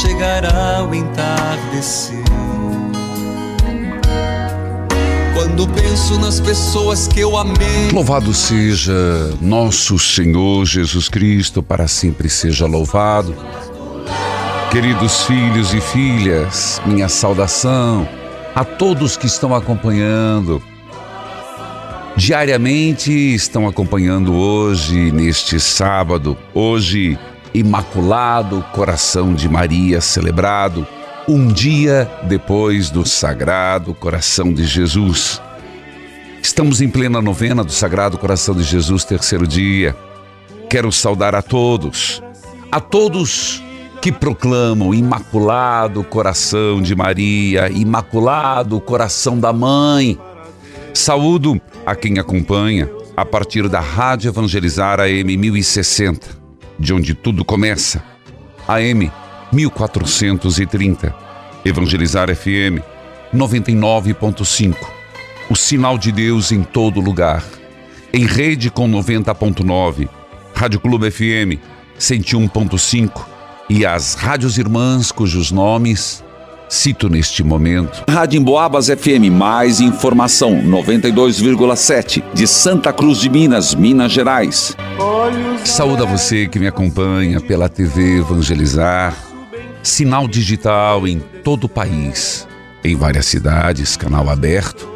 Chegará o entardecer. Quando penso nas pessoas que eu amei. Louvado seja nosso Senhor Jesus Cristo, para sempre seja louvado. Queridos filhos e filhas, minha saudação a todos que estão acompanhando. Diariamente estão acompanhando hoje, neste sábado, hoje, Imaculado Coração de Maria celebrado, um dia depois do Sagrado Coração de Jesus. Estamos em plena novena do Sagrado Coração de Jesus, terceiro dia. Quero saudar a todos, a todos que proclamam Imaculado Coração de Maria, Imaculado Coração da Mãe. Saúdo a quem acompanha a partir da Rádio Evangelizar AM 1060, de onde tudo começa. AM 1430, Evangelizar FM 99.5. O sinal de Deus em todo lugar. Em rede com 90.9, Rádio Clube FM 101.5 e as rádios irmãs cujos nomes cito neste momento. Rádio Emboabas FM, mais informação, 92,7, de Santa Cruz de Minas, Minas Gerais. Saúde a você que me acompanha pela TV Evangelizar, sinal digital em todo o país, em várias cidades, canal aberto,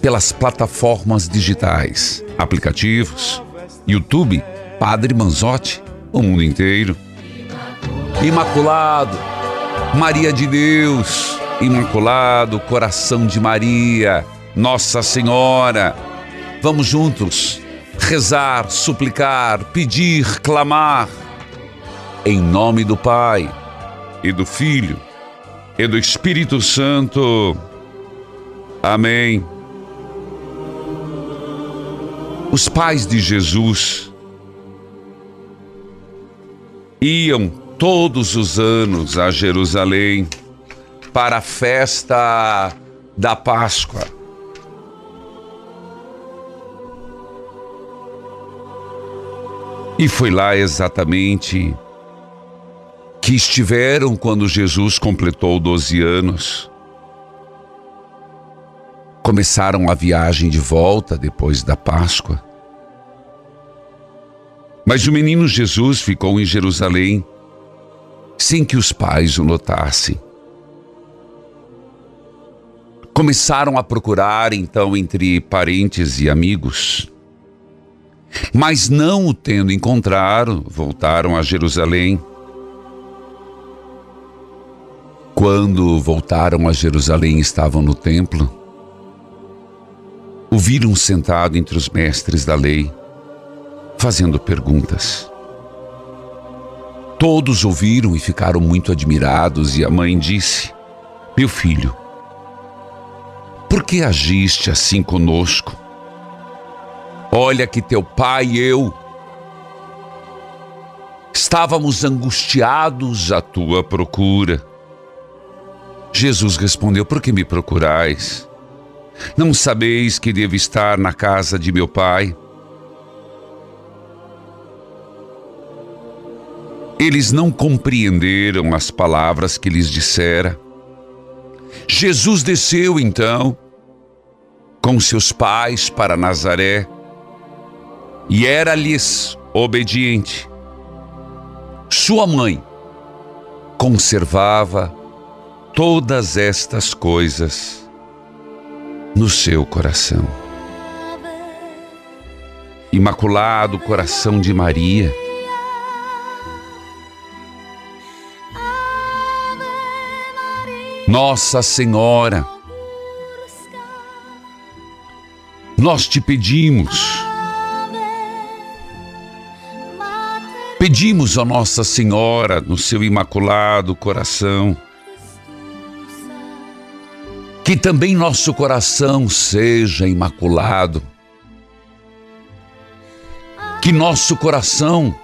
pelas plataformas digitais, aplicativos, YouTube, Padre Manzotti, o mundo inteiro. Imaculado, Maria de Deus, Imaculado Coração de Maria, Nossa Senhora. Vamos juntos rezar, suplicar, pedir, clamar. Em nome do Pai e do Filho e do Espírito Santo. Amém. Os pais de Jesus iam todos os anos a Jerusalém para a festa da Páscoa. E foi lá exatamente que estiveram quando Jesus completou 12 anos. Começaram a viagem de volta depois da Páscoa. Mas o menino Jesus ficou em Jerusalém sem que os pais o notassem. Começaram a procurar então entre parentes e amigos. Mas não o tendo encontrado, voltaram a Jerusalém. Quando voltaram a Jerusalém, estavam no templo. O viram sentado entre os mestres da lei, fazendo perguntas. Todos ouviram e ficaram muito admirados, e a mãe disse: Meu filho, por que agiste assim conosco? Olha que teu pai e eu estávamos angustiados à tua procura. Jesus respondeu: Por que me procurais? Não sabeis que devo estar na casa de meu pai? Eles não compreenderam as palavras que lhes dissera. Jesus desceu então com seus pais para Nazaré e era-lhes obediente. Sua mãe conservava todas estas coisas no seu coração. Imaculado coração de Maria, Nossa Senhora, nós te pedimos, pedimos a Nossa Senhora no seu imaculado coração, que também nosso coração seja imaculado, que nosso coração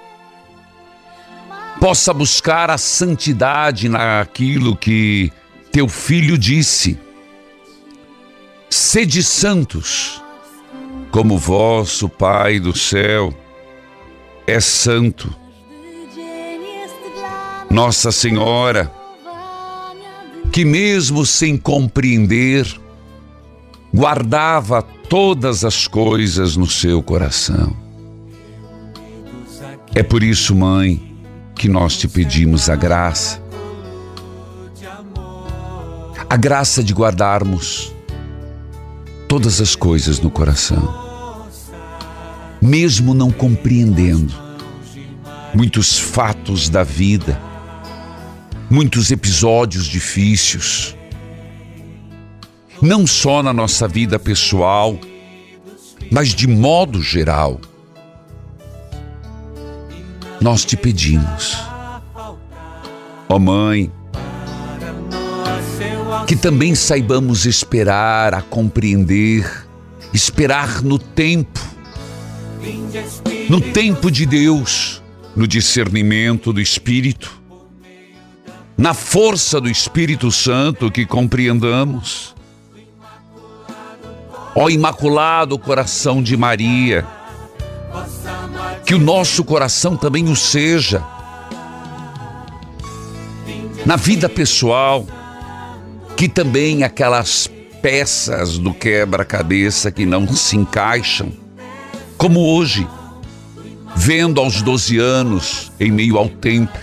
possa buscar a santidade naquilo que teu filho disse: Sede santos, como vosso Pai do céu é santo. Nossa Senhora, que mesmo sem compreender, guardava todas as coisas no seu coração. É por isso, mãe, que nós te pedimos a graça a graça de guardarmos todas as coisas no coração, mesmo não compreendendo muitos fatos da vida, muitos episódios difíceis, não só na nossa vida pessoal, mas de modo geral. Nós te pedimos, ó oh Mãe, que também saibamos esperar, a compreender, esperar no tempo, no tempo de Deus, no discernimento do Espírito, na força do Espírito Santo que compreendamos. Ó Imaculado Coração de Maria, que o nosso coração também o seja, na vida pessoal, que também aquelas peças do quebra-cabeça que não se encaixam, como hoje, vendo aos 12 anos em meio ao templo,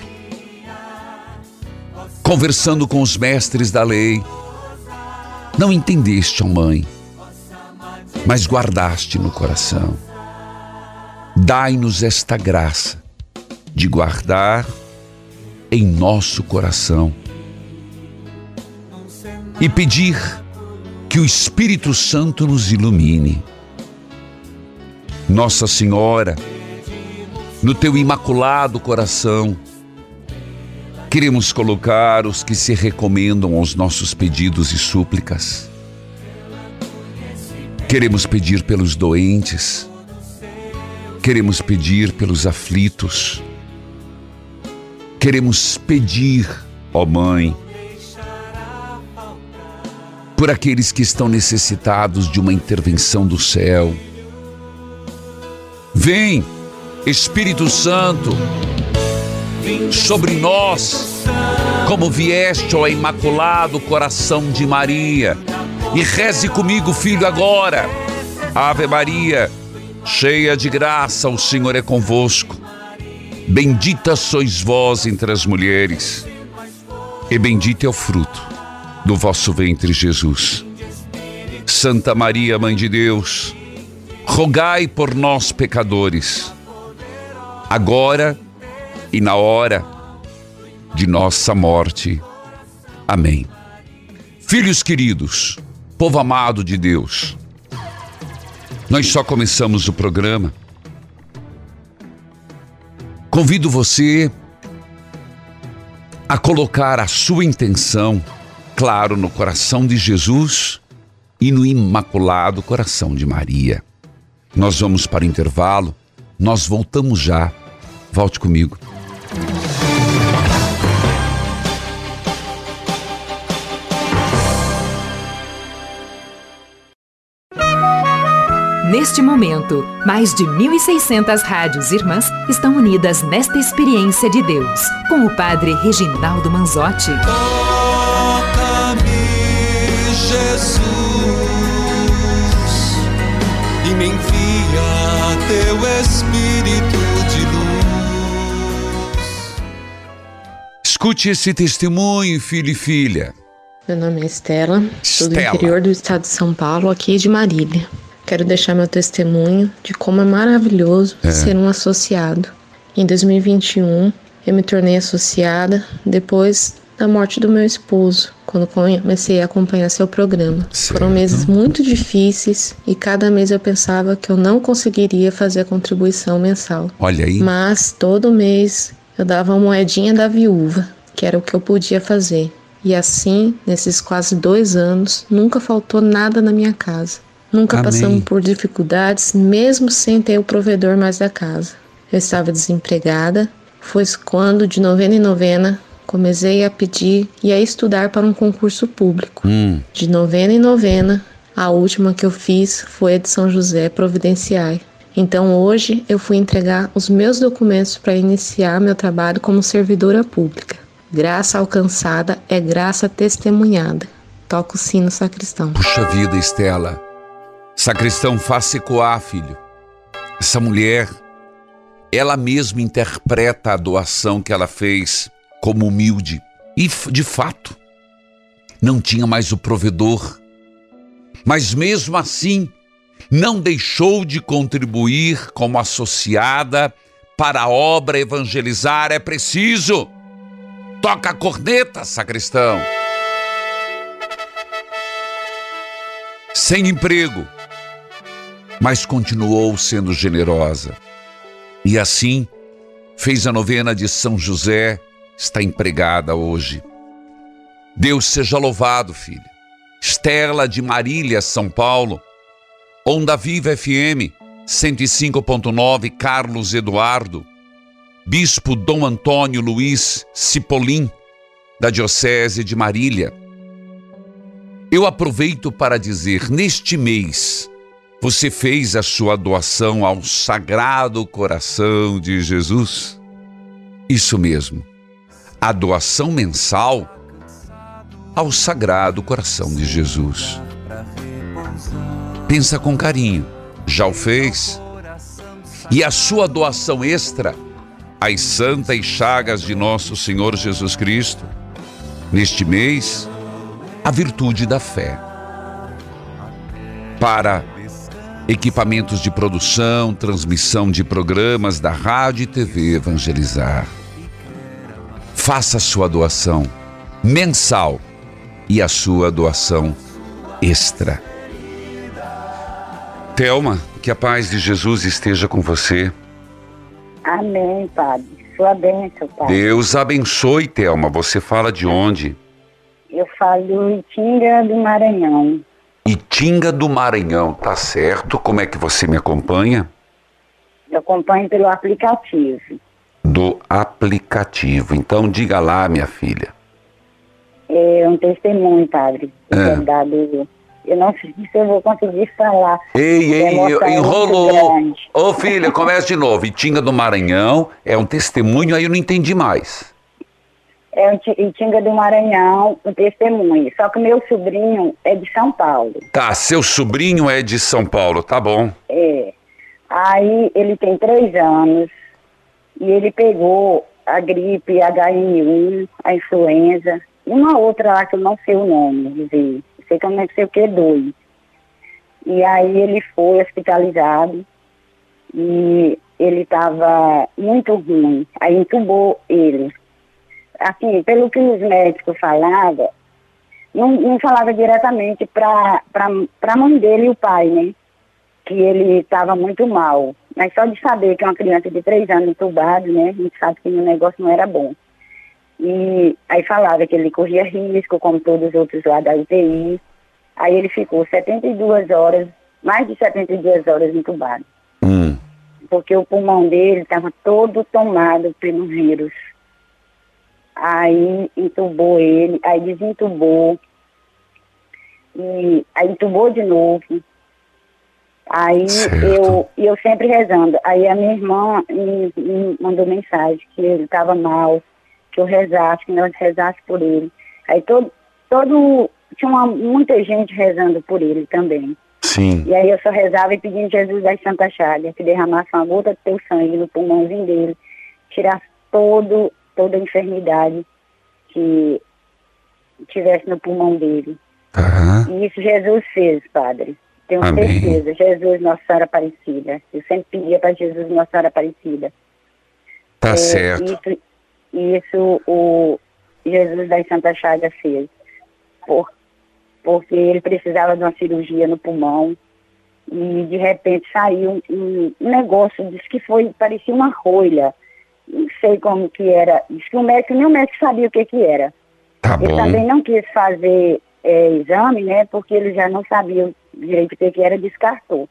conversando com os mestres da lei, não entendeste, ó mãe, mas guardaste no coração. Dai-nos esta graça de guardar em nosso coração e pedir que o Espírito Santo nos ilumine. Nossa Senhora, no teu imaculado coração, queremos colocar os que se recomendam aos nossos pedidos e súplicas. Queremos pedir pelos doentes, queremos pedir pelos aflitos, queremos pedir, ó Mãe, por aqueles que estão necessitados de uma intervenção do céu. Vem, Espírito Santo, sobre nós, como vieste ao Imaculado Coração de Maria, e reze comigo, filho, agora. Ave Maria, cheia de graça, o Senhor é convosco. Bendita sois vós entre as mulheres, e bendito é o fruto do vosso ventre, Jesus. Santa Maria, Mãe de Deus, rogai por nós, pecadores, agora e na hora de nossa morte. Amém. Filhos queridos, povo amado de Deus, nós só começamos o programa. Convido você a colocar a sua intenção claro no coração de Jesus e no imaculado coração de Maria. Nós vamos para o intervalo, nós voltamos já. Volte comigo. Neste momento, mais de 1.600 rádios irmãs estão unidas nesta experiência de Deus, com o Padre Reginaldo Manzotti. Jesus, e me envia teu Espírito de luz. Escute esse testemunho, filho e filha. Meu nome é Estela, sou do interior do estado de São Paulo, aqui de Marília. Quero deixar meu testemunho de como é maravilhoso ser um associado. Em 2021, eu me tornei associada depois da morte do meu esposo, quando comecei a acompanhar seu programa. Certo. Foram meses muito difíceis e cada mês eu pensava que eu não conseguiria fazer a contribuição mensal. Olha aí. Mas todo mês eu dava uma moedinha da viúva, que era o que eu podia fazer. E assim, nesses quase dois anos, nunca faltou nada na minha casa. Nunca Amém. passamos por dificuldades, mesmo sem ter o provedor mais da casa. Eu estava desempregada, foi quando, de novena em novena, comecei a pedir e a estudar para um concurso público. Hum, De novena em novena, a última que eu fiz foi a de São José Providenciai. Então hoje eu fui entregar os meus documentos para iniciar meu trabalho como servidora pública. Graça alcançada é graça testemunhada. Toca o sino sacristão. puxa vida, Estela. Sacristão, faça ecoar, filho. Essa mulher, ela mesma interpreta a doação que ela fez como humilde. E, de fato, não tinha mais o provedor. Mas mesmo assim, não deixou de contribuir como associada para a obra evangelizar. É preciso. Toca a corneta, sacristão. Sem emprego, mas continuou sendo generosa. E assim, fez a novena de São José, está empregada hoje. Deus seja louvado, filho. Estela de Marília, São Paulo. Onda Viva FM 105.9, Carlos Eduardo. Bispo Dom Antônio Luiz Cipolim, da Diocese de Marília. Eu aproveito para dizer: neste mês, você fez a sua doação ao Sagrado Coração de Jesus? Isso mesmo, a doação mensal ao Sagrado Coração de Jesus. Pensa com carinho, já o fez? E a sua doação extra às santas chagas de nosso Senhor Jesus Cristo? Neste mês, a virtude da fé. Para equipamentos de produção, transmissão de programas da Rádio e TV Evangelizar. Faça a sua doação mensal e a sua doação extra. Telma, que a paz de Jesus esteja com você. Amém, Padre. Sua bênção, Padre. Deus abençoe, Telma. Você fala de onde? Eu falo Itinga do Maranhão. Itinga do Maranhão, tá certo? Como é que você me acompanha? Eu acompanho pelo aplicativo. Do aplicativo. Então diga lá, minha filha. É um testemunho, Padre. É. Eu não sei se eu vou conseguir falar. Ei, ei, é enrolou. Ô filha, começa de novo. Itinga do Maranhão é um testemunho, aí eu não entendi mais. É um Ti- Itinga do Maranhão, um testemunho. Só que meu sobrinho é de São Paulo. Tá, seu sobrinho é de São Paulo, tá bom. É. Aí ele tem três anos e ele pegou a gripe H1N1, a influenza, e uma outra lá que eu não sei o nome, dizer, sei que eu não sei o que, dois. E aí ele foi hospitalizado e ele estava muito ruim, aí entubou ele. Assim, pelo que os médicos falavam, não, não falava diretamente para a mãe dele e o pai, né? que ele estava muito mal. Mas só de saber que uma criança de três anos entubada, né? A gente sabe que o negócio não era bom. E aí falava que ele corria risco, como todos os outros lá da UTI. Aí ele ficou 72 horas, mais de 72 horas entubado. Hum, Porque o pulmão dele estava todo tomado pelo vírus. Aí entubou ele, aí desentubou. E aí entubou de novo. Aí Certo. eu, e eu sempre rezando. Aí a minha irmã me, me mandou mensagem que ele estava mal, que eu rezasse, que nós rezasse por ele. Aí todo, todo tinha uma, muita gente rezando por ele também. Sim. E aí eu só rezava e pedindo Jesus das Santas Chagas que derramasse uma gota do teu sangue no pulmãozinho dele, tirasse todo, toda a enfermidade que tivesse no pulmão dele. Tá. E isso Jesus fez, Padre. Tenho Amém. certeza. Jesus, Nossa Senhora Aparecida. Eu sempre pedia para Jesus, Nossa Senhora Aparecida. Tá É, certo. Isso, isso o Jesus das Santas Chagas fez. Por, porque ele precisava de uma cirurgia no pulmão. E de repente saiu um, um negócio, diz que foi, parecia uma rolha. Não sei como que era. Diz que o médico, nem o médico sabia o que que era. Tá Ele bom. também não quis fazer é, exame, né? Porque ele já não sabia direito que era, descartou.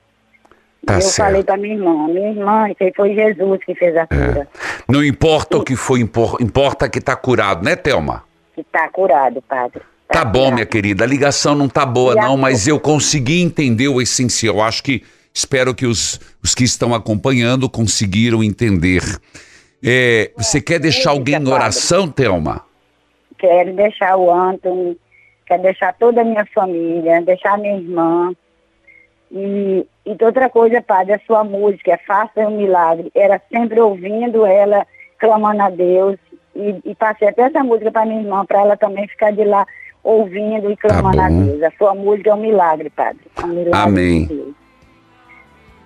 Tá eu certo. falei para minha irmã, minha irmã, isso aí foi Jesus que fez a cura, Não importa o que foi, impor- importa que tá curado, né, Thelma? que está curado, padre. Tá bom, curado. minha querida. A ligação não tá boa, não, mas eu consegui entender o essencial. Acho que espero que os, os que estão acompanhando conseguiram entender. É, você quer deixar alguém em oração, Thelma? Quero deixar o Anthony, quero deixar toda a minha família, deixar a minha irmã. E, e outra coisa, padre, a sua música, Faça um Milagre. Era sempre ouvindo ela, clamando a Deus. E, e passei até essa música para minha irmã, para ela também ficar de lá ouvindo e clamando a bom. Deus. A sua música é um milagre, padre. É um milagre Amém. de.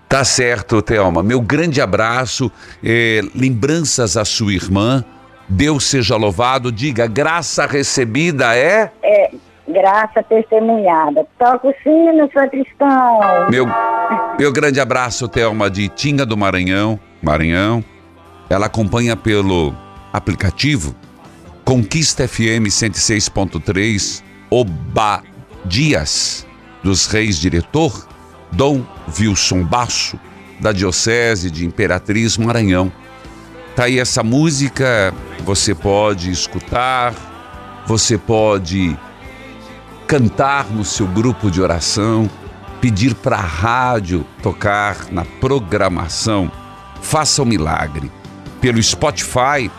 Tá certo, Thelma. Meu grande abraço, é, lembranças à sua irmã. Deus seja louvado. Diga, graça recebida é. É, graça testemunhada. Toca o sino, sou cristão. Meu, meu grande abraço, Thelma, de Tinga do Maranhão. Maranhão. Ela acompanha pelo aplicativo Conquista FM 106.3, Obadias dos Reis Diretor, Dom Wilson Basso, da Diocese de Imperatriz Maranhão. Tá aí essa música, você pode escutar, você pode cantar no seu grupo de oração, pedir para a rádio tocar na programação. Faça o milagre. Pelo Spotify,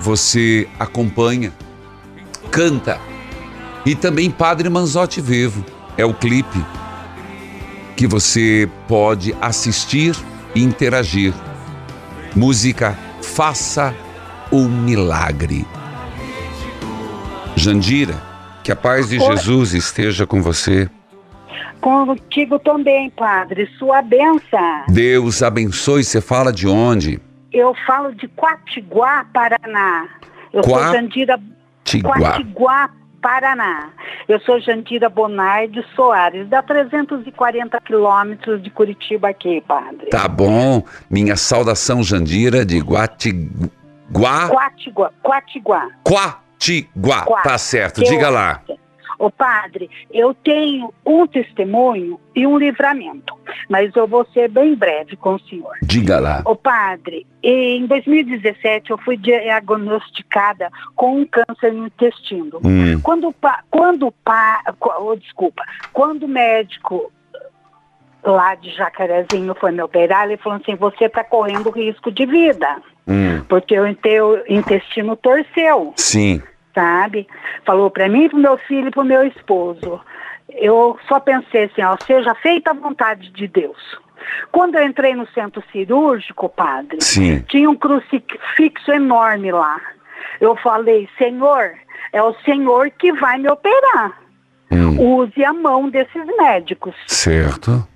você acompanha, canta. E também Padre Manzotti Vivo. É o clipe que você pode assistir e interagir. Música Faça o Milagre. Jandira, que a paz de. Jesus esteja com você. Contigo também, padre. Sua benção. Deus abençoe. Você fala de onde? Eu falo de Quatiguá, Paraná. Eu Qua- sou Jandira Tiguá. Quatiguá, Paraná. Eu sou Jandira Bonardi Soares, dá 340 quilômetros de Curitiba aqui, padre. Tá bom. Minha saudação, Jandira, de Guatiguá. Quatiguá, Quatiguá. Qua- Tá certo. Eu- Diga lá. Ô padre, eu tenho um testemunho e um livramento, mas eu vou ser bem breve com o senhor. Diga lá. Ô padre, em 2017 eu fui diagnosticada com um câncer no intestino. Hum, Quando quando oh, desculpa, quando o médico lá de Jacarezinho foi me operar, ele falou assim, você está correndo risco de vida, hum. porque o inte- intestino torceu Sim. Sabe? Falou para mim, pro meu filho e pro meu esposo. Eu só pensei assim, ó, seja feita a vontade de Deus. Quando eu entrei no centro cirúrgico, padre, Sim. tinha um crucifixo enorme lá. Eu falei, Senhor, é o Senhor que vai me operar. Hum, Use a mão desses médicos certo.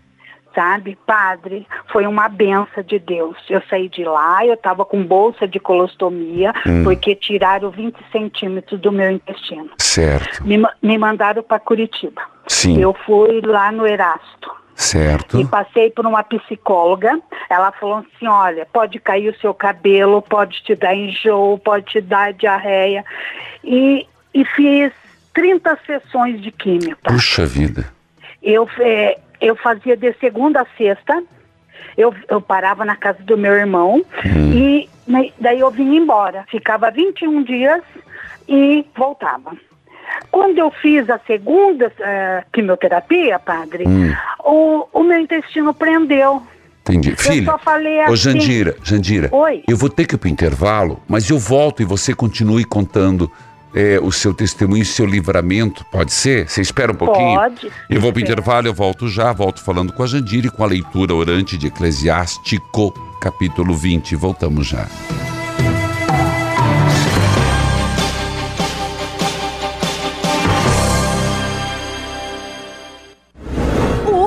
Sabe, padre, foi uma benção de Deus. Eu saí de lá, eu estava com bolsa de colostomia, Hum. porque tiraram 20 centímetros do meu intestino. Certo. Me, me mandaram para Curitiba. Sim. Eu fui lá no Erasto Certo. e passei por uma psicóloga. Ela falou assim: olha, pode cair o seu cabelo, pode te dar enjoo, pode te dar diarreia. E, e fiz 30 sessões de química. Puxa vida. Eu, é, eu fazia de segunda a sexta, eu, eu parava na casa do meu irmão e né, daí eu vinha embora. Ficava 21 dias e voltava. Quando eu fiz a segunda eh, quimioterapia, padre, Hum. o, o meu intestino prendeu. Entendi. Eu Filha, só falei ô assim. Jandira, Jandira, Oi. eu vou ter que ir pro intervalo, mas eu volto e você continue contando é, o seu testemunho, o seu livramento, pode ser? Você espera um pouquinho? Pode. Eu vou pro Espero. intervalo, eu volto já, volto falando com a Jandira e com a leitura orante de Eclesiástico, capítulo 20. Voltamos já.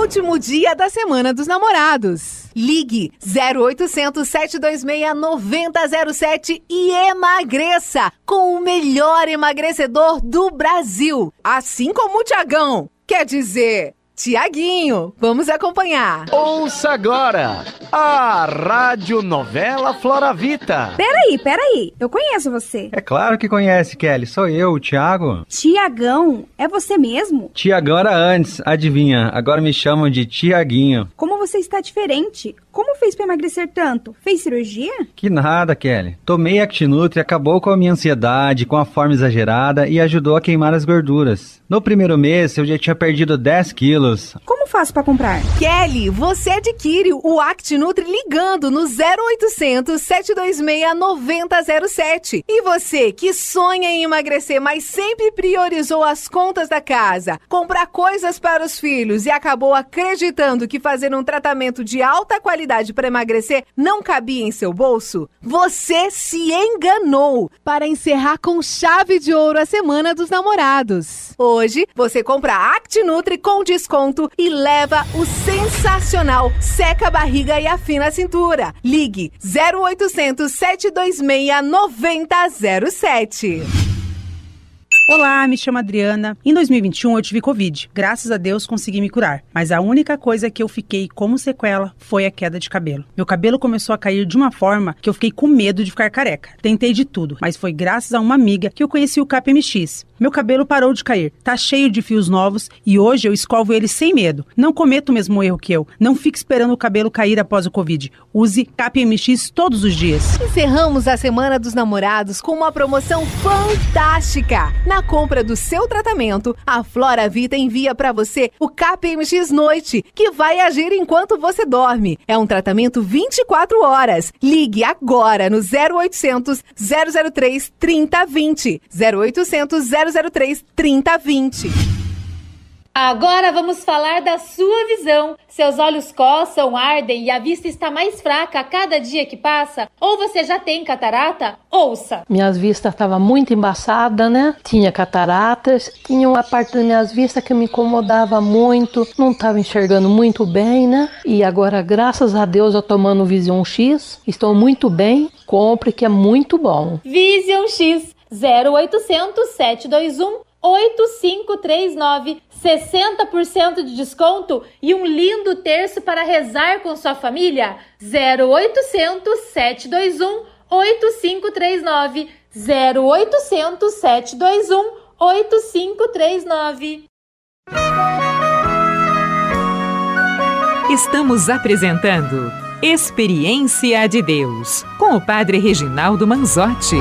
Último dia da Semana dos Namorados. Ligue 0800 726 9007 e emagreça com o melhor emagrecedor do Brasil. Assim como o Tiagão. Quer dizer, Tiaguinho. Vamos acompanhar. Ouça agora a Rádio Novela Floravita. Peraí, peraí. Eu conheço você. É claro que conhece, Kelly. Sou eu, o Thiago. Tiagão, é você mesmo? Tiagão era antes, adivinha? Agora me chamam de Tiaguinho. Como você está diferente? Como fez pra emagrecer tanto? Fez cirurgia? Que nada, Kelly. Tomei Actinutri, acabou com a minha ansiedade, com a forma exagerada e ajudou a queimar as gorduras. No primeiro mês, eu já tinha perdido 10 quilos. Como faço pra comprar? Kelly, você adquire o ActiNutri ligando no 0800 726 9007. E você que sonha em emagrecer, mas sempre priorizou as contas da casa, comprar coisas para os filhos e acabou acreditando que fazer um tratamento de alta qualidade para emagrecer não cabia em seu bolso? Você se enganou! Para encerrar com chave de ouro a Semana dos Namorados. Hoje, você compra ActiNutri com desconto e leva o sensacional Seca a Barriga e Afina a Cintura. Ligue 0800 726 9007. Olá, me chamo Adriana. Em 2021 eu tive Covid. Graças a Deus consegui me curar. Mas a única coisa que eu fiquei como sequela foi a queda de cabelo. Meu cabelo começou a cair de uma forma que eu fiquei com medo de ficar careca. Tentei de tudo, mas foi graças a uma amiga que eu conheci o KPMX. Meu cabelo parou de cair, tá cheio de fios novos e hoje eu escovo ele sem medo. Não cometa o mesmo erro que eu. Não fique esperando o cabelo cair após o Covid. Use KPMX todos os dias. Encerramos a Semana dos Namorados com uma promoção fantástica. Na compra do seu tratamento, a Flora Vita envia para você o KPMX Noite, que vai agir enquanto você dorme. É um tratamento 24 horas. Ligue agora no 0800 003 3020. 0800 003 3020. Agora vamos falar da sua visão. Seus olhos coçam, ardem e a vista está mais fraca a cada dia que passa? Ou você já tem catarata? Ouça! Minhas vistas estavam muito embaçadas, né? Tinha cataratas, tinha uma parte das minhas vistas que me incomodava muito, não estava enxergando muito bem, né? E agora, graças a Deus, eu tomando Vision X, estou muito bem. Compre que é muito bom. Vision X 0800 721 8539 60% de desconto e um lindo terço para rezar com sua família? 0800 721 8539 0800 721 8539 Estamos apresentando Experiência de Deus com o Padre Reginaldo Manzotti.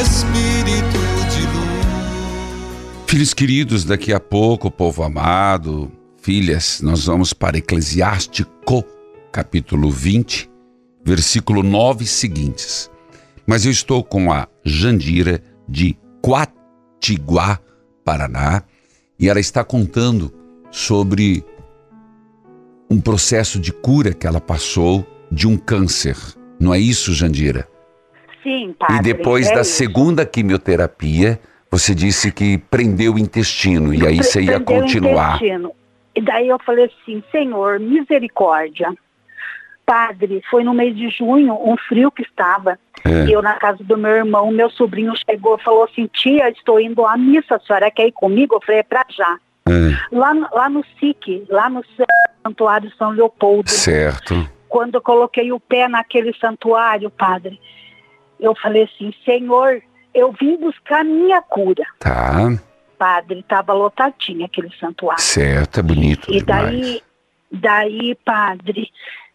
Espírito de luz. Filhos queridos, daqui a pouco, povo amado, filhas, nós vamos para Eclesiástico, capítulo 20, versículo 9 seguintes. Mas eu estou com a Jandira de Quatiguá, Paraná, e ela está contando sobre um processo de cura que ela passou de um câncer. Não é isso, Jandira? Sim, padre. E depois é da isso. segunda quimioterapia, você disse que prendeu o intestino e aí Pre- você ia prendeu o continuar. intestino. E daí eu falei assim, Senhor, misericórdia. Padre, foi no mês de junho, um frio que estava. É. Eu na casa do meu irmão, meu sobrinho chegou e falou assim, tia, estou indo à missa, a senhora quer ir comigo? Eu falei, é pra já. É, Lá, no- lá no SIC, lá no Santuário São Leopoldo. certo. Quando eu coloquei o pé naquele santuário, padre, eu falei assim, Senhor, eu vim buscar minha cura. Tá, Padre, estava lotadinho aquele santuário. certo, é bonito E demais. daí, daí, padre,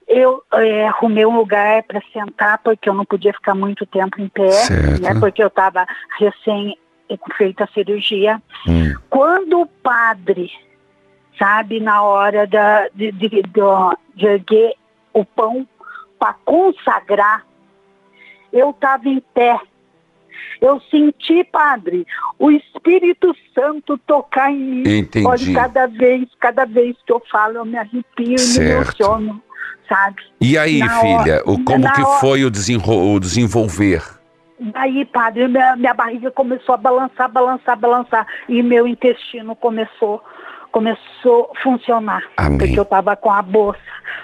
eu é, arrumei um lugar para sentar, porque eu não podia ficar muito tempo em pé, Certo. né, porque eu estava recém feita a cirurgia. Hum. Quando o padre, sabe, na hora da, de, de, do- de erguer o pão para consagrar, eu estava em pé. Eu senti, padre, o Espírito Santo tocar em mim. Entendi. Olha, cada vez, cada vez que eu falo, eu me arrepio e me emociono, sabe? E aí, Na filha, hora- o, como que hora- foi o, desenro- o desenvolver? Daí, padre, minha, minha barriga começou a balançar, balançar, balançar. E meu intestino começou, começou a funcionar. Amém. Porque eu estava com a bolsa.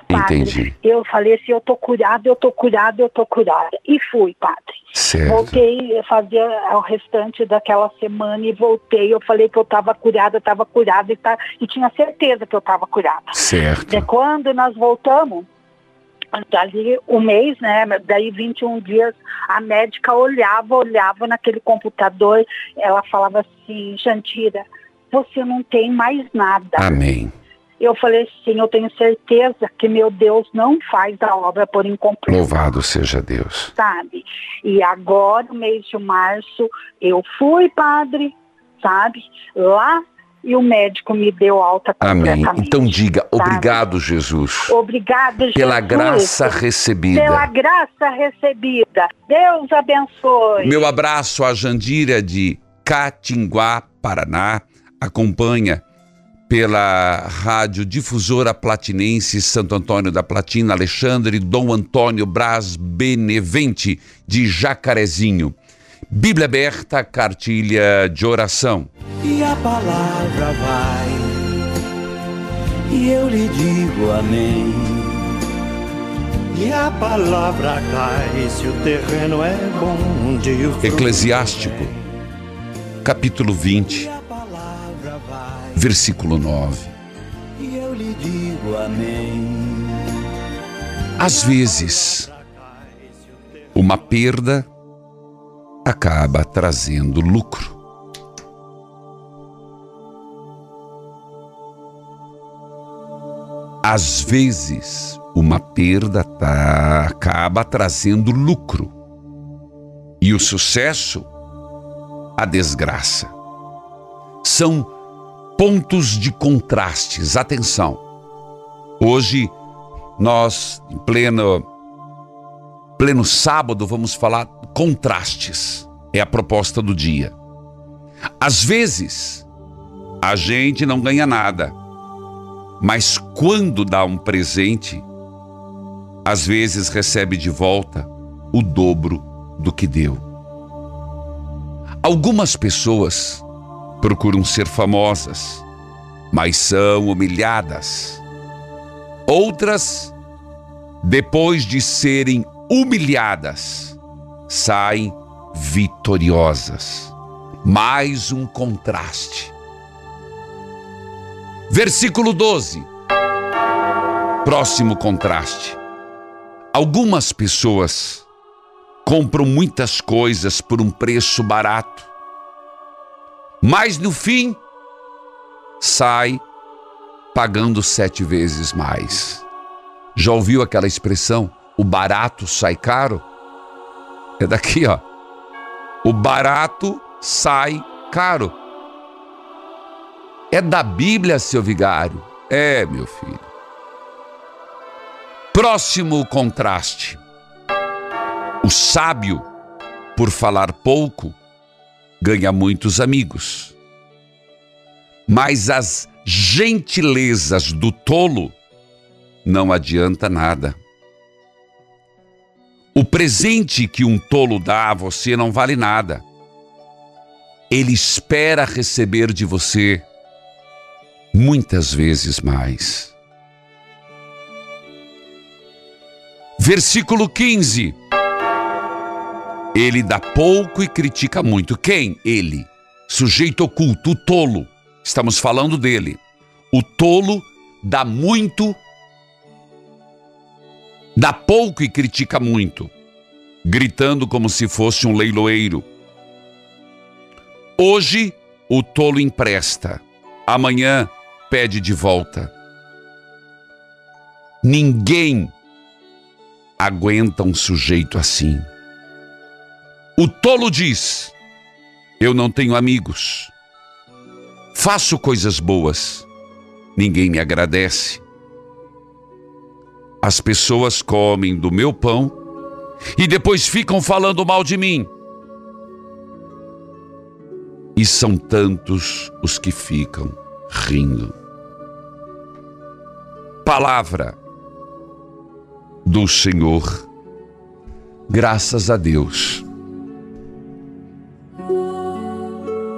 Padre, Entendi. Eu falei assim, eu tô curada, eu tô curada, eu tô curada. E fui, padre. Certo. Voltei a fazer o restante daquela semana e voltei. Eu falei que eu estava curada, estava curada e, tá, e tinha certeza que eu estava curada. Certo. De quando nós voltamos, ali um mês, né? Daí 21 dias, a médica olhava, olhava naquele computador, ela falava assim, Jantira, você não tem mais nada. Amém. Eu falei assim, eu tenho certeza que meu Deus não faz a obra por incompleto Louvado seja Deus. sabe? E agora, no mês de março, eu fui padre, sabe? Lá e o médico me deu alta Amém. Então diga, sabe? obrigado, Jesus, Obrigada, Jesus. pela graça Pela recebida. graça recebida. Deus abençoe. Meu abraço à Jandira de Catinguá, Paraná. Acompanha pela Rádio Difusora Platinense Santo Antônio da Platina, Alexandre Dom Antônio Braz Benevente de Jacarezinho. Bíblia aberta, cartilha de oração. E a palavra vai, e eu lhe digo amém. E a palavra cai se o terreno é bom de o Eclesiástico, capítulo 20, versículo 9. E eu lhe digo amém. Às vezes, uma perda acaba trazendo lucro. Às vezes, uma perda tá- acaba trazendo lucro. E o sucesso, a desgraça. São pontos de contrastes. Atenção. Hoje, nós, em pleno, pleno sábado, vamos falar contrastes. É a proposta do dia. Às vezes, a gente não ganha nada. Mas quando dá um presente, às vezes recebe de volta o dobro do que deu. Algumas pessoas procuram ser famosas, mas são humilhadas. Outras, depois de serem humilhadas, saem vitoriosas. Mais um contraste. Versículo 12. Próximo contraste. Algumas pessoas compram muitas coisas por um preço barato, mas no fim sai pagando sete vezes mais. Já ouviu aquela expressão? O barato sai caro? É daqui, ó. O barato sai caro. É da Bíblia, seu vigário? É, meu filho. Próximo contraste. O sábio, por falar pouco, ganha muitos amigos. Mas as gentilezas do tolo não adianta nada. O presente que um tolo dá a você não vale nada. Ele espera receber de você muitas vezes mais. Versículo 15. Ele dá pouco e critica muito. Quem? Ele. Sujeito oculto, o tolo. Estamos falando dele. O tolo dá muito, dá pouco e critica muito, gritando como se fosse um leiloeiro. Hoje, o tolo empresta, amanhã pede de volta. Ninguém aguenta um sujeito assim. O tolo diz: Eu não tenho amigos. Faço coisas boas, ninguém me agradece. As pessoas comem do meu pão e depois ficam falando mal de mim. E são tantos os que ficam rindo. Palavra do Senhor, graças a Deus.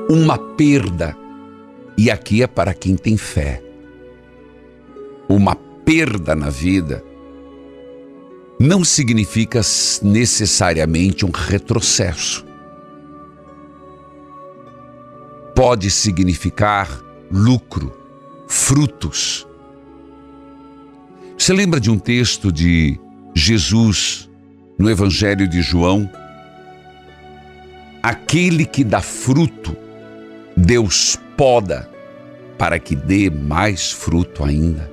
Uma perda, e aqui é para quem tem fé. Uma perda na vida não significa necessariamente um retrocesso. Pode significar lucro, frutos. Você lembra de um texto de Jesus no Evangelho de João? Aquele que dá fruto, Deus poda para que dê mais fruto ainda.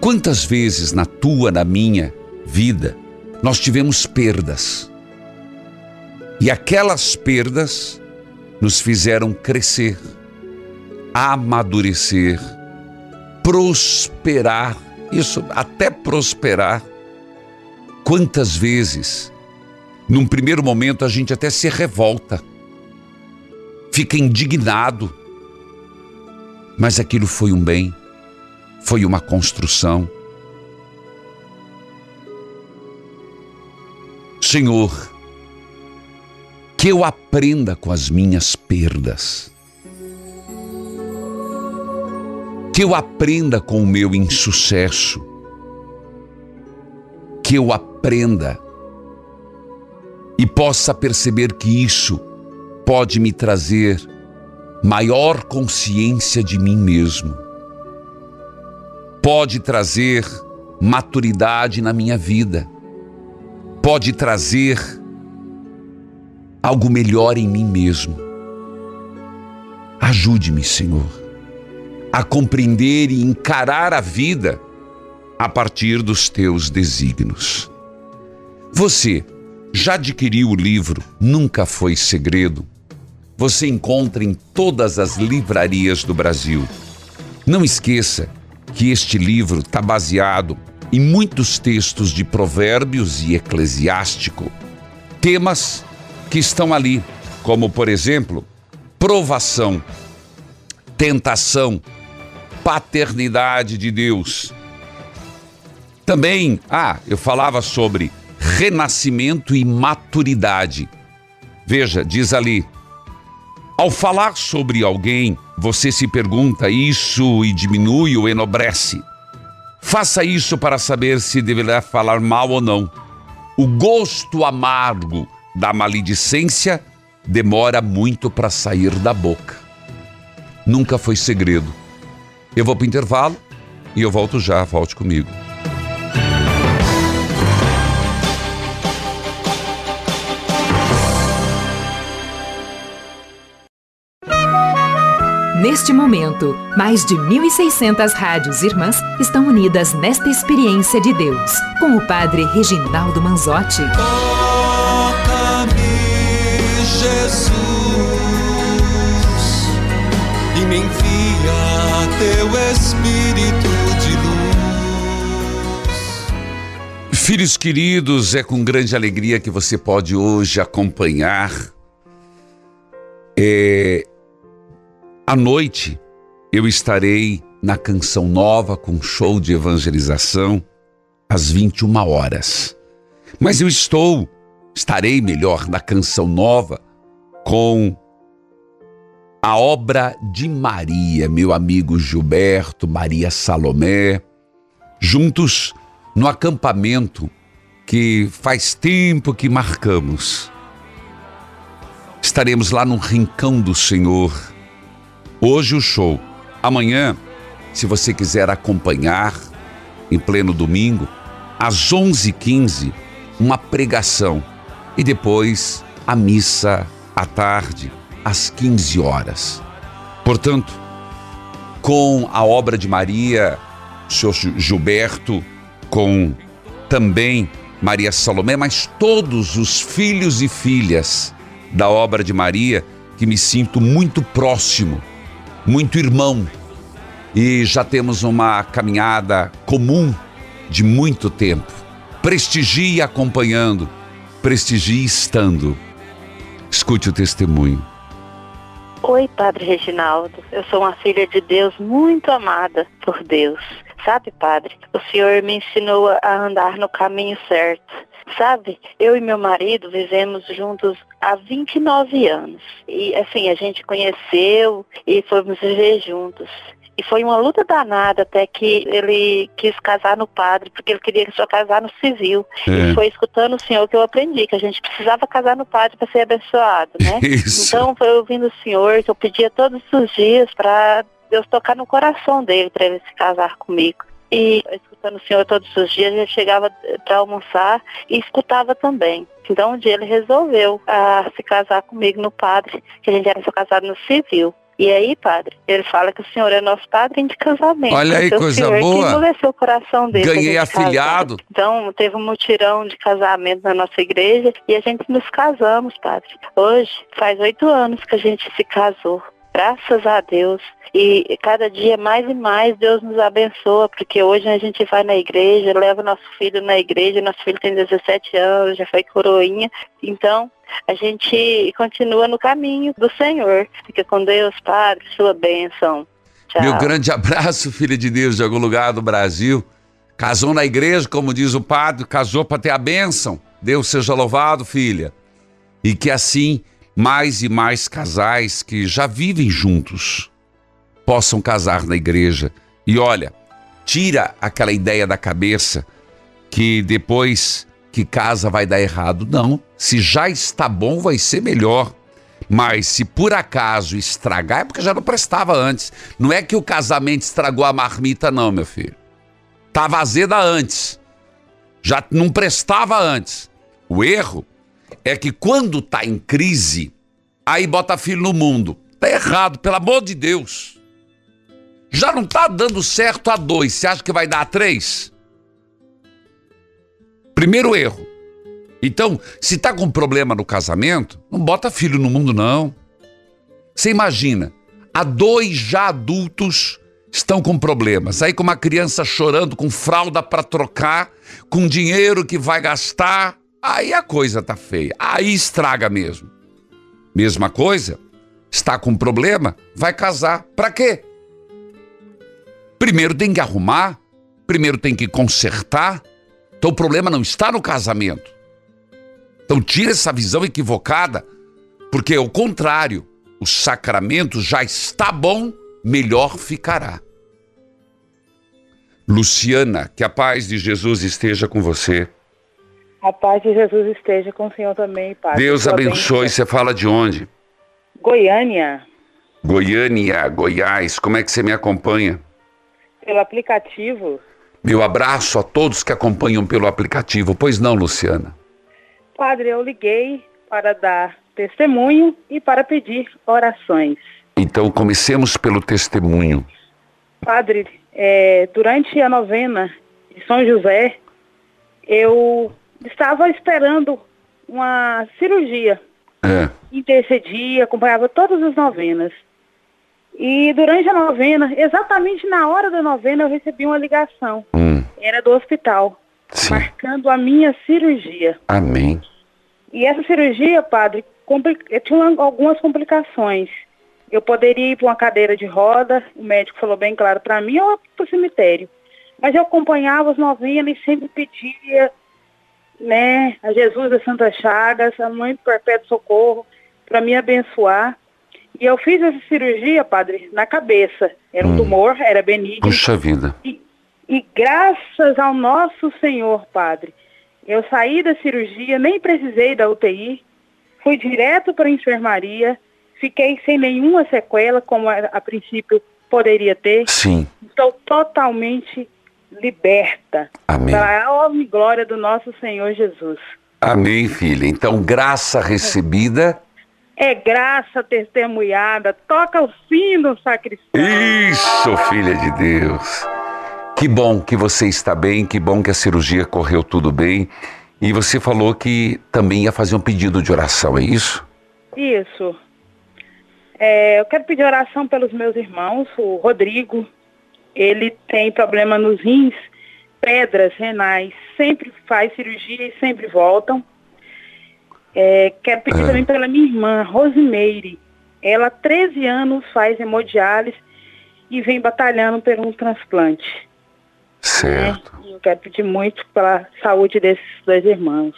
Quantas vezes na tua, na minha vida, nós tivemos perdas. E aquelas perdas nos fizeram crescer, amadurecer, prosperar, isso até prosperar. Quantas vezes, num primeiro momento, a gente até se revolta, fica indignado, mas aquilo foi um bem foi uma construção. Senhor, que eu aprenda com as minhas perdas, que eu aprenda com o meu insucesso, que eu aprenda e possa perceber que isso pode me trazer maior consciência de mim mesmo pode trazer maturidade na minha vida, pode trazer algo melhor em mim mesmo. Ajude-me, Senhor, a compreender e encarar a vida a partir dos teus desígnios. Você já adquiriu o livro Nunca Foi Segredo? Você encontra em todas as livrarias do Brasil. Não esqueça que este livro está baseado em muitos textos de Provérbios e Eclesiástico, temas que estão ali, como por exemplo, provação, tentação, paternidade de Deus. Também, ah, eu falava sobre renascimento e maturidade. Veja, diz ali: ao falar sobre alguém, você se pergunta isso e diminui ou enobrece. Faça isso para saber se deverá falar mal ou não. O gosto amargo da maledicência demora muito para sair da boca. Nunca foi segredo. Eu vou para o intervalo e eu volto já. Volte comigo. Neste momento, mais de 1.600 rádios irmãs estão unidas nesta experiência de Deus, com o Padre Reginaldo Manzotti. Toca-me, Jesus, e me envia teu Espírito de luz. Filhos queridos, é com grande alegria que você pode hoje acompanhar é, à noite, eu estarei na Canção Nova com show de evangelização às 21 horas. Mas eu estou, estarei melhor na Canção Nova com a obra de Maria, meu amigo Gilberto, Maria Salomé, juntos no acampamento que faz tempo que marcamos. Estaremos lá no Rincão do Senhor Hoje o show. Amanhã, se você quiser acompanhar, em pleno domingo, às 11h15, uma pregação. E depois a missa à tarde, às 15 horas. Portanto, com a obra de Maria, o senhor Gilberto, com também Maria Salomé, mas todos os filhos e filhas da obra de Maria, que me sinto muito próximo, muito irmão. E já temos uma caminhada comum de muito tempo. Prestigie acompanhando, prestigie estando. Escute o testemunho. Oi, Padre Reginaldo. Eu sou uma filha de Deus muito amada por Deus. Sabe, Padre, o Senhor me ensinou a andar no caminho certo. Sabe, eu e meu marido vivemos juntos há 29 anos. E assim, a gente conheceu e fomos viver juntos. E foi uma luta danada até que ele quis casar no padre, porque ele queria só casar no civil. É. E foi escutando o senhor que eu aprendi, que a gente precisava casar no padre para ser abençoado, né? Isso. Então foi ouvindo o senhor que eu pedia todos os dias para Deus tocar no coração dele para ele se casar comigo. E escutando o senhor todos os dias, ele chegava para almoçar e escutava também. Então um dia ele resolveu ah, se casar comigo no padre, que a gente era só casado no civil. E aí, padre, ele fala que o senhor é nosso padrinho de casamento. Olha aí, Então, coisa o senhor boa. Que endureceu o coração dele. Ganhei afilhado. Então, teve um mutirão de casamento na nossa igreja e a gente nos casamos, padre. Hoje, faz oito anos que a gente se casou. Graças a Deus. E cada dia mais e mais Deus nos abençoa, porque hoje a gente vai na igreja, leva nosso filho na igreja, nosso filho tem 17 anos, já foi coroinha. Então, a gente continua no caminho do Senhor. Fica com Deus, Padre, sua bênção. Tchau. Meu grande abraço, filha de Deus, de algum lugar do Brasil. Casou na igreja, como diz o padre, casou para ter a bênção. Deus seja louvado, filha. E que assim mais e mais casais que já vivem juntos possam casar na igreja. E olha, tira aquela ideia da cabeça que depois que casa vai dar errado. Não, se já está bom, vai ser melhor. Mas se por acaso estragar, é porque já não prestava antes. Não é que o casamento estragou a marmita, não, meu filho. Tava azeda antes. Já não prestava antes. O erro é que quando tá em crise, aí bota filho no mundo. Tá errado, pelo amor de Deus. Já não tá dando certo a dois. Você acha que vai dar a três? Primeiro erro. Então, se tá com problema no casamento, não bota filho no mundo, não. Você imagina, há dois já adultos estão com problemas. Aí com uma criança chorando, com fralda para trocar, com dinheiro que vai gastar, aí a coisa tá feia. Aí estraga mesmo. Mesma coisa, está com problema, vai casar. Para quê? Primeiro tem que arrumar, primeiro tem que consertar. Então o problema não está no casamento. Então tira essa visão equivocada, porque ao contrário, o sacramento já está bom, melhor ficará. Luciana, que a paz de Jesus esteja com você. A paz de Jesus esteja com o senhor também, Padre. Deus abençoe. bênção. Você fala de onde? Goiânia, Goiânia, Goiás. Como é que você me acompanha? pelo aplicativo. Meu abraço a todos que acompanham pelo aplicativo. Pois não, Luciana? Padre, eu liguei para dar testemunho e para pedir orações. Então comecemos pelo testemunho. Padre, é, durante a novena de São José, eu estava esperando uma cirurgia. É. Intercedia, acompanhava todas as novenas. E durante a novena, exatamente na hora da novena, eu recebi uma ligação. Hum. Era do hospital, marcando a minha cirurgia. Amém. E essa cirurgia, padre, compli- eh, tinha uma- algumas complicações. Eu poderia ir para uma cadeira de roda, o médico falou bem claro para mim, ou para o cemitério. Mas eu acompanhava as novenas e sempre pedia, né, a Jesus das Santas Chagas, a Mãe do Perpétuo Socorro, para me abençoar. E eu fiz essa cirurgia, padre, na cabeça. Era um Hum. tumor, era benigno. Puxa vida. E graças ao nosso Senhor, Padre, eu saí da cirurgia, nem precisei da UTI, fui direto para a enfermaria, fiquei sem nenhuma sequela, como a, a princípio poderia ter. Sim. Estou totalmente liberta. Amém. Para a honra e glória do nosso Senhor Jesus. Amém, filha. Então, graça recebida. É graça testemunhada, toca o sino, sacristão. Isso, filha de Deus. Que bom que você está bem, que bom que a cirurgia correu tudo bem. E você falou que também ia fazer um pedido de oração, é isso? Isso. É, eu quero pedir oração pelos meus irmãos, o Rodrigo. Ele tem problema nos rins, pedras renais, sempre faz cirurgia e sempre voltam. É, quero pedir Ah. também pela minha irmã, Rosimeire. Ela há 13 anos faz hemodiálise e vem batalhando por um transplante. Certo. E Eu quero pedir muito pela saúde desses dois irmãos.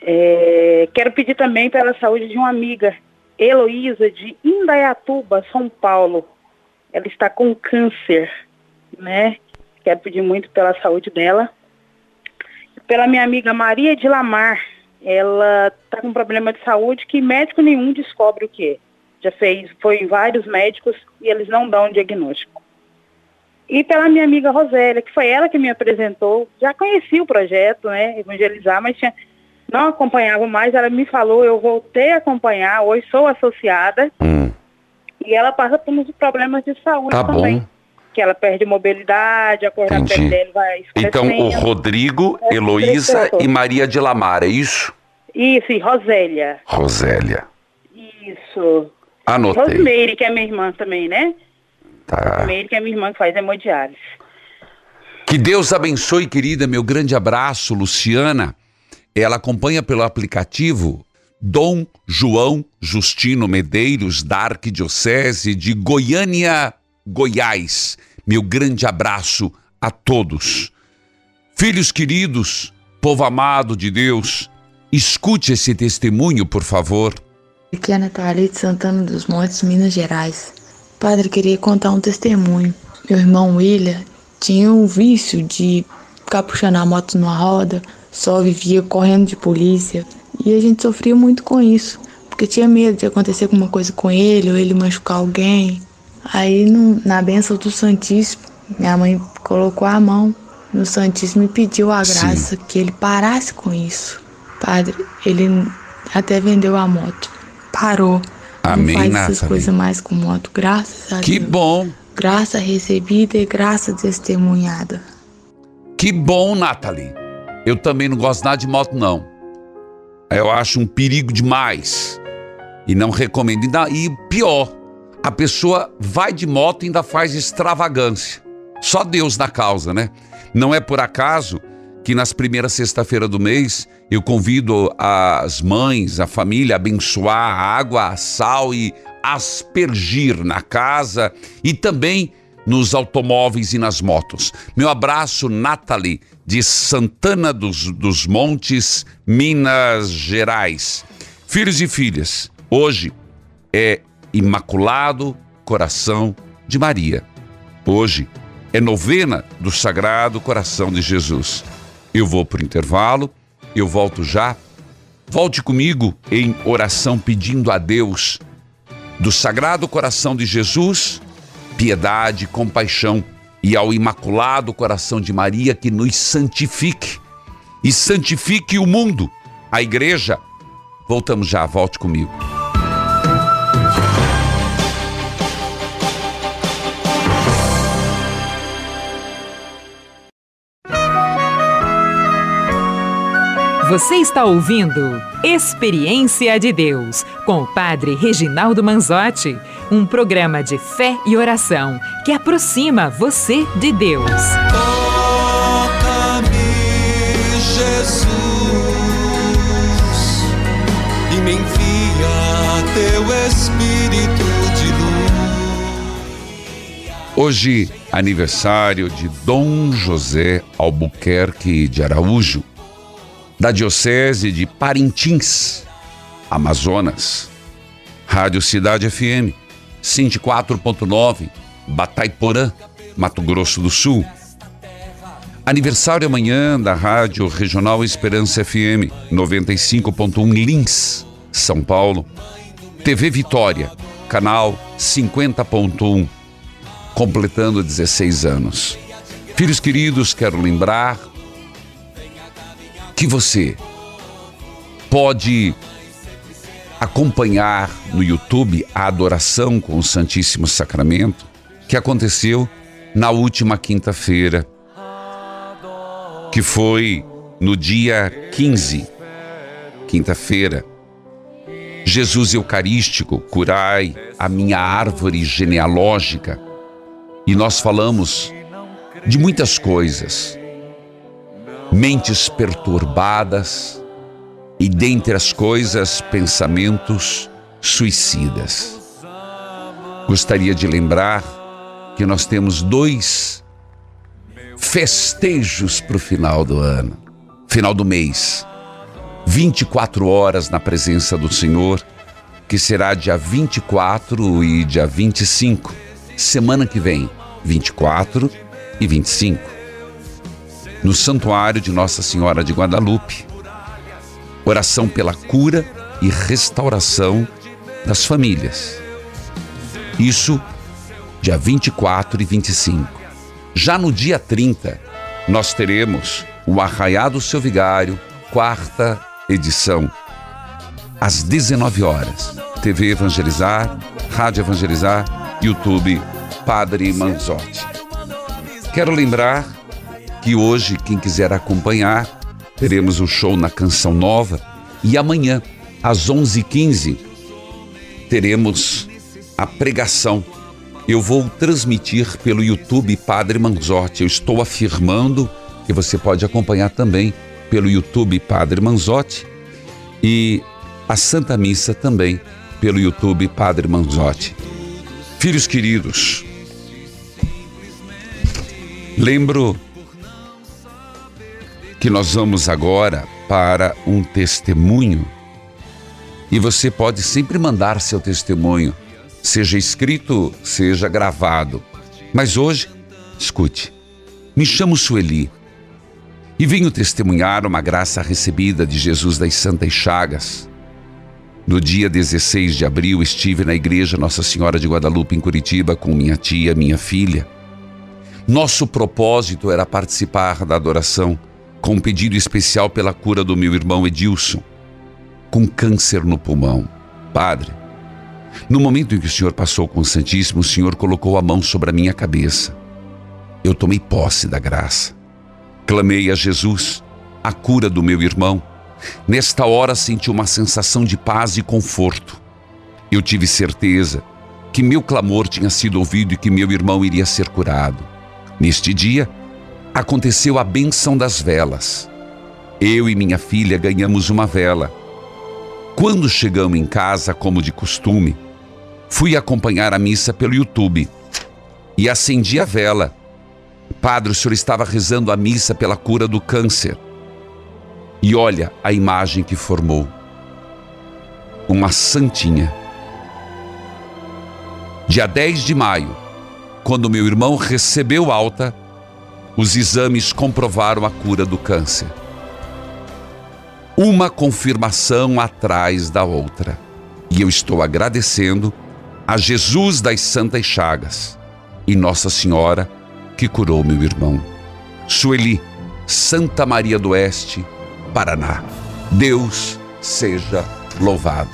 É, quero pedir também pela saúde de uma amiga, Heloísa, de Indaiatuba, São Paulo. Ela está com câncer, né? Quero pedir muito pela saúde dela. Pela minha amiga Maria de Lamar. Ela está com problema de saúde que médico nenhum descobre o que é. Já fez, foi em vários médicos e eles não dão um diagnóstico. E pela minha amiga Rosélia, que foi ela que me apresentou. Já conheci o projeto, né? Evangelizar, mas tinha, não acompanhava mais. Ela me falou, eu voltei a acompanhar. Hoje sou associada. E ela passa por uns problemas de saúde Tá também. bom. Que ela perde mobilidade, a cor da pele dele vai Então, o. Rodrigo, É, Heloísa e Maria de Lamar, é isso? Isso, e Rosélia. Rosélia. Isso. Anotei. Rosmeire, que é minha irmã também, né? Tá. Rosmeire, que é minha irmã que faz hemodiálise. Que Deus abençoe, querida. Meu grande abraço, Luciana. Ela acompanha pelo aplicativo Dom João Justino Medeiros, da Arquidiocese de Goiânia, Goiás. Meu grande abraço a todos. Filhos queridos, povo amado de Deus, escute esse testemunho, por favor. Aqui é a Nathalie de Santana dos Montes, Minas Gerais. Padre, queria contar um testemunho. Meu irmão William tinha um vício de ficar puxando a moto numa roda, só vivia correndo de polícia. E a gente sofria muito com isso, porque tinha medo de acontecer alguma coisa com ele ou ele machucar alguém. Aí, no- na benção do Santíssimo, minha mãe colocou a mão no Santíssimo e pediu a Sim. graça que ele parasse com isso. Padre, ele até vendeu a moto. Parou. Amém, Não faz essas Nathalie. coisas mais com moto, graças a Que Deus. bom, Graça recebida e graça testemunhada. que bom, Nathalie. Eu também não gosto nada de moto, não. Eu acho um perigo demais. E não recomendo. E pior, a pessoa vai de moto e ainda faz extravagância. Só Deus na causa, né? Não é por acaso que nas primeiras sexta-feira do mês eu convido as mães, a família a abençoar a água, a sal e aspergir na casa e também nos automóveis e nas motos. Meu abraço, Nathalie, de Santana dos, dos Montes, Minas Gerais. Filhos e filhas, hoje é Imaculado Coração de Maria. Hoje é novena do Sagrado Coração de Jesus. Eu vou para o intervalo, eu volto já. Volte comigo em oração pedindo a Deus do Sagrado Coração de Jesus piedade, compaixão e ao Imaculado Coração de Maria que nos santifique e santifique o mundo, a igreja. Voltamos já, volte comigo. Você está ouvindo Experiência de Deus com o Padre Reginaldo Manzotti, um programa de fé e oração que aproxima você de Deus. Toca-me, Jesus, e me envia teu Espírito de luz. Hoje, aniversário de Dom José Albuquerque de Araújo, da Diocese de Parintins, Amazonas. Rádio Cidade FM, 104.9, Bataiporã, Mato Grosso do Sul. Aniversário amanhã da Rádio Regional Esperança FM, 95.1 Lins, São Paulo. TV Vitória, canal 50.1, completando 16 anos. Filhos queridos, quero lembrar que você pode acompanhar no YouTube a adoração com o Santíssimo Sacramento que aconteceu na última quinta-feira, que foi no dia 15, quinta-feira. Jesus Eucarístico, curai a minha árvore genealógica. E nós falamos de muitas coisas. Mentes perturbadas e, dentre as coisas, pensamentos suicidas. Gostaria de lembrar que nós temos dois festejos para o final do ano, final do mês. 24 horas na presença do Senhor, que será dia 24 e dia 25, semana que vem, 24 e 25, no Santuário de Nossa Senhora de Guadalupe. Oração pela cura e restauração das famílias. Isso dia 24 e 25. Já no dia 30, nós teremos o Arraiado Seu Vigário, quarta edição, às 19 horas. TV Evangelizar, Rádio Evangelizar, YouTube Padre Manzotti. Quero lembrar que hoje, quem quiser acompanhar, teremos o show na Canção Nova e amanhã, às 11h15, teremos a pregação. Eu vou transmitir pelo YouTube Padre Manzotti. Eu estou afirmando que você pode acompanhar também pelo YouTube Padre Manzotti e a Santa Missa também pelo YouTube Padre Manzotti. Filhos queridos, lembro que nós vamos agora para um testemunho e você pode sempre mandar seu testemunho, seja escrito, seja gravado. Mas hoje, escute, me chamo Sueli e venho testemunhar uma graça recebida de Jesus das Santas Chagas. No dia 16 de abril, estive na igreja Nossa Senhora de Guadalupe, em Curitiba, com minha tia, minha filha. Nosso propósito era participar da adoração com um pedido especial pela cura do meu irmão Edilson, com câncer no pulmão. Padre, no momento em que o Senhor passou com o Santíssimo, o Senhor colocou a mão sobre a minha cabeça. Eu tomei posse da graça. Clamei a Jesus a cura do meu irmão. Nesta hora senti uma sensação de paz e conforto. Eu tive certeza que meu clamor tinha sido ouvido e que meu irmão iria ser curado. Neste dia, aconteceu a benção das velas. Eu e minha filha ganhamos uma vela. Quando chegamos em casa, como de costume, fui acompanhar a missa pelo YouTube e acendi a vela Padre, o senhor estava rezando a missa pela cura do câncer. E olha a imagem que formou. Uma santinha. Dia 10 de maio, quando meu irmão recebeu alta, os exames comprovaram a cura do câncer. Uma confirmação atrás da outra. E eu estou agradecendo a Jesus das Santas Chagas e Nossa Senhora que curou meu irmão. Sueli, Santa Maria do Oeste, Paraná. Deus seja louvado.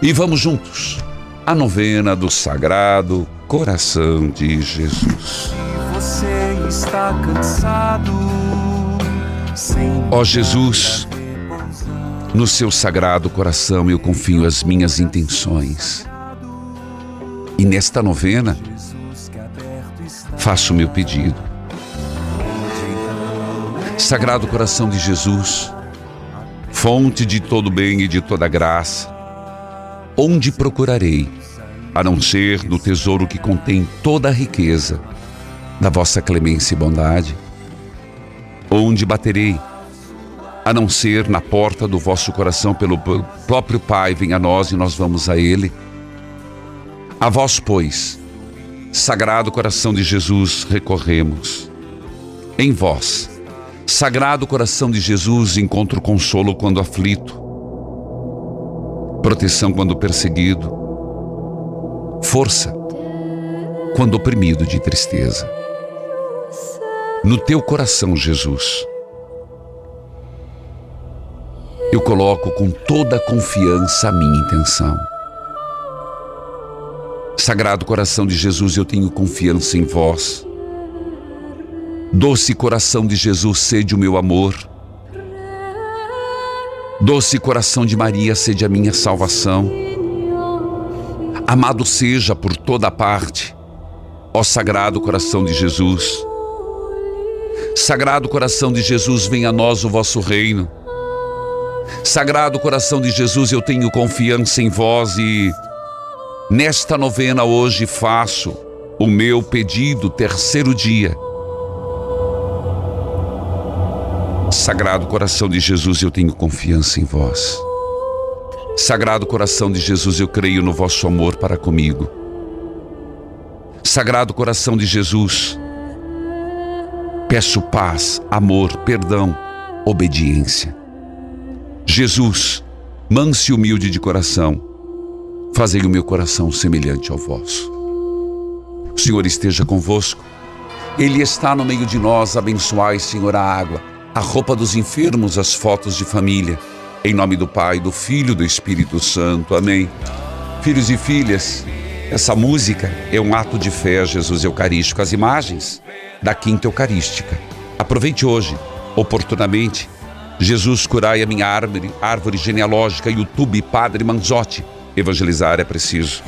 E vamos juntos à novena do Sagrado Coração de Jesus. Está cansado. Ó Jesus, no seu sagrado coração eu confio as minhas intenções. E nesta novena, faço o meu pedido. Sagrado coração de Jesus, fonte de todo bem e de toda graça, onde procurarei, a não ser no tesouro que contém toda a riqueza da vossa clemência e bondade? Onde baterei, a não ser na porta do vosso coração pelo próprio Pai, venha a nós e nós vamos a Ele? A vós, pois, Sagrado coração de Jesus, recorremos. Em vós, Sagrado coração de Jesus, encontro consolo quando aflito, proteção quando perseguido, força quando oprimido de tristeza. No teu coração, Jesus, eu coloco com toda a confiança a minha intenção. Sagrado coração de Jesus, eu tenho confiança em vós. Doce coração de Jesus, sede o meu amor. Doce coração de Maria, sede a minha salvação. Amado seja por toda parte, ó Sagrado Coração de Jesus. Sagrado Coração de Jesus, venha a nós o vosso reino. Sagrado Coração de Jesus, eu tenho confiança em vós e nesta novena hoje faço o meu pedido, terceiro dia. Sagrado Coração de Jesus, eu tenho confiança em vós. Sagrado Coração de Jesus, eu creio no vosso amor para comigo. Sagrado Coração de Jesus, peço paz, amor, perdão, obediência. Jesus, manso e humilde de coração, fazei o meu coração semelhante ao vosso. O Senhor esteja convosco. Ele está no meio de nós. Abençoai, Senhor, a água, a roupa dos enfermos, as fotos de família. Em nome do Pai, do Filho e do Espírito Santo. Amém. Filhos e filhas, essa música é um ato de fé Jesus Eucarístico. As imagens da Quinta Eucarística. Aproveite hoje, oportunamente, Jesus curai a minha árvore, árvore genealógica, YouTube Padre Manzotti. Evangelizar é preciso.